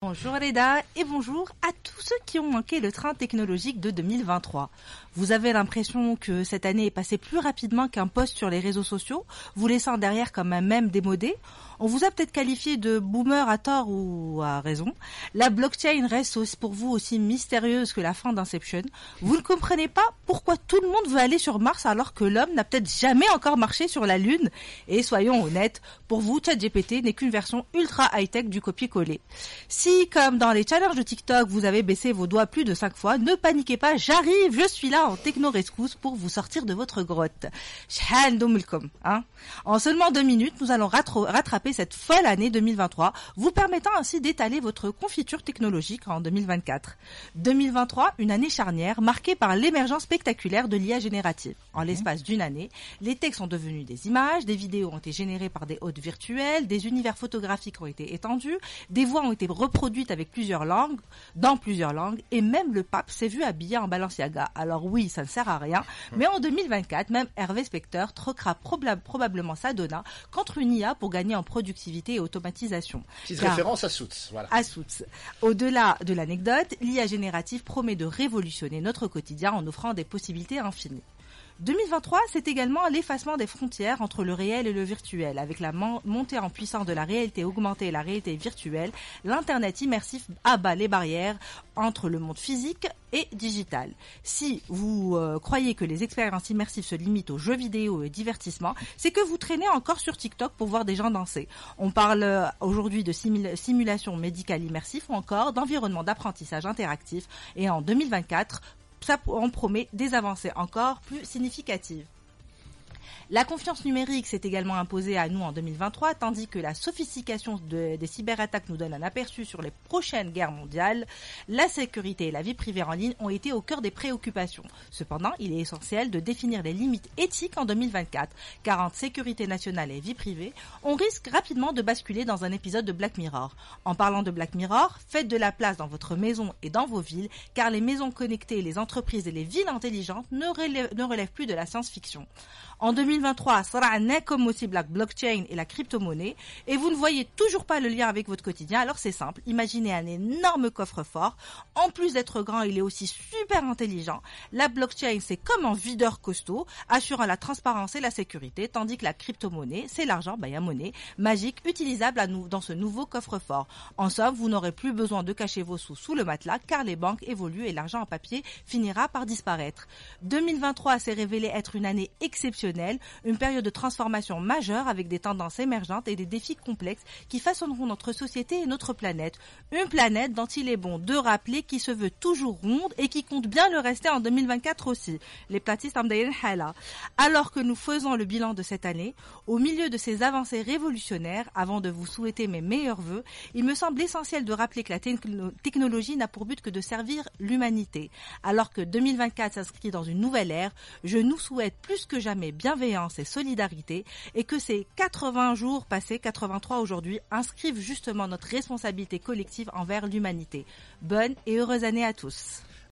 Bonjour Reda et bonjour à tous ceux qui ont manqué le train technologique de 2023. Vous avez l'impression que cette année est passée plus rapidement qu'un post sur les réseaux sociaux, vous laissant derrière comme un même démodé. On vous a peut-être qualifié de boomer à tort ou à raison. La blockchain reste pour vous aussi mystérieuse que la fin d'Inception. Vous ne comprenez pas pourquoi tout le monde veut aller sur Mars alors que l'homme n'a peut-être jamais encore marché sur la Lune. Et soyons honnêtes, pour vous, ChatGPT n'est qu'une version ultra high-tech du copier-coller. Si, comme dans les challenges de TikTok, vous avez baissé vos doigts plus de 5 fois, ne paniquez pas, j'arrive, je suis là en techno-rescousse pour vous sortir de votre grotte. Hein en seulement deux minutes, nous allons rattraper cette folle année 2023, vous permettant ainsi d'étaler votre confiture technologique en 2024. 2023, une année charnière marquée par l'émergence spectaculaire de l'IA générative. En mhm. l'espace d'une année, les textes sont devenus des images, des vidéos ont été générées par des hôtes virtuels, des univers photographiques ont été étendus, des voix ont été reproduites avec plusieurs langues, dans plusieurs langues, et même le pape s'est vu habillé en Balenciaga. Alors oui, ça ne sert à rien, mais en 2024, même Hervé Specteur troquera probablement sa donna contre une IA pour gagner en productivité et automatisation. Petite référence à Soutz, voilà. À. Au-delà de l'anecdote, l'IA générative promet de révolutionner notre quotidien en offrant des possibilités infinies. 2023, c'est également l'effacement des frontières entre le réel et le virtuel. Avec la montée en puissance de la réalité augmentée et la réalité virtuelle, l'Internet immersif abat les barrières entre le monde physique et digital. Si vous euh, croyez que les expériences immersives se limitent aux jeux vidéo et divertissement, c'est que vous traînez encore sur TikTok pour voir des gens danser. On parle euh, aujourd'hui de simulation médicale immersive ou encore d'environnement d'apprentissage interactif. Et en 2024, ça en promet des avancées encore plus significatives. La confiance numérique s'est également imposée à nous en 2023, tandis que la sophistication des cyberattaques nous donne un aperçu sur les prochaines guerres mondiales. La sécurité et la vie privée en ligne ont été au cœur des préoccupations. Cependant, il est essentiel de définir les limites éthiques en 2024, car entre sécurité nationale et vie privée, on risque rapidement de basculer dans un épisode de Black Mirror. En parlant de Black Mirror, faites de la place dans votre maison et dans vos villes, car les maisons connectées, les entreprises et les villes intelligentes ne relèvent, ne relèvent plus de la science-fiction. En 2023, sera comme aussi la blockchain et la crypto-monnaie et vous ne voyez toujours pas le lien avec votre quotidien, alors c'est simple. Imaginez un énorme coffre-fort. En plus d'être grand, il est aussi super intelligent. La blockchain, c'est comme un videur costaud, assurant la transparence et la sécurité, tandis que la crypto-monnaie, c'est l'argent, bah, y a monnaie, magique, utilisable à nous, dans ce nouveau coffre-fort. En somme, vous n'aurez plus besoin de cacher vos sous sous le matelas, car les banques évoluent et l'argent en papier finira par disparaître. 2023 s'est révélé être une année exceptionnelle une période de transformation majeure avec des tendances émergentes et des défis complexes qui façonneront notre société et notre planète. Une planète dont il est bon de rappeler qui se veut toujours ronde et qui bien le rester en 2024 aussi. Les. Alors que nous faisons le bilan de cette année, au milieu de ces avancées révolutionnaires, avant de vous souhaiter mes meilleurs voeux, il me semble essentiel de rappeler que la technologie n'a pour but que de servir l'humanité. Alors que 2024 s'inscrit dans une nouvelle ère, je nous souhaite plus que jamais bienveillance et solidarité et que ces 80 jours passés, 83 aujourd'hui, inscrivent justement notre responsabilité collective envers l'humanité. Bonne et heureuse année à tous.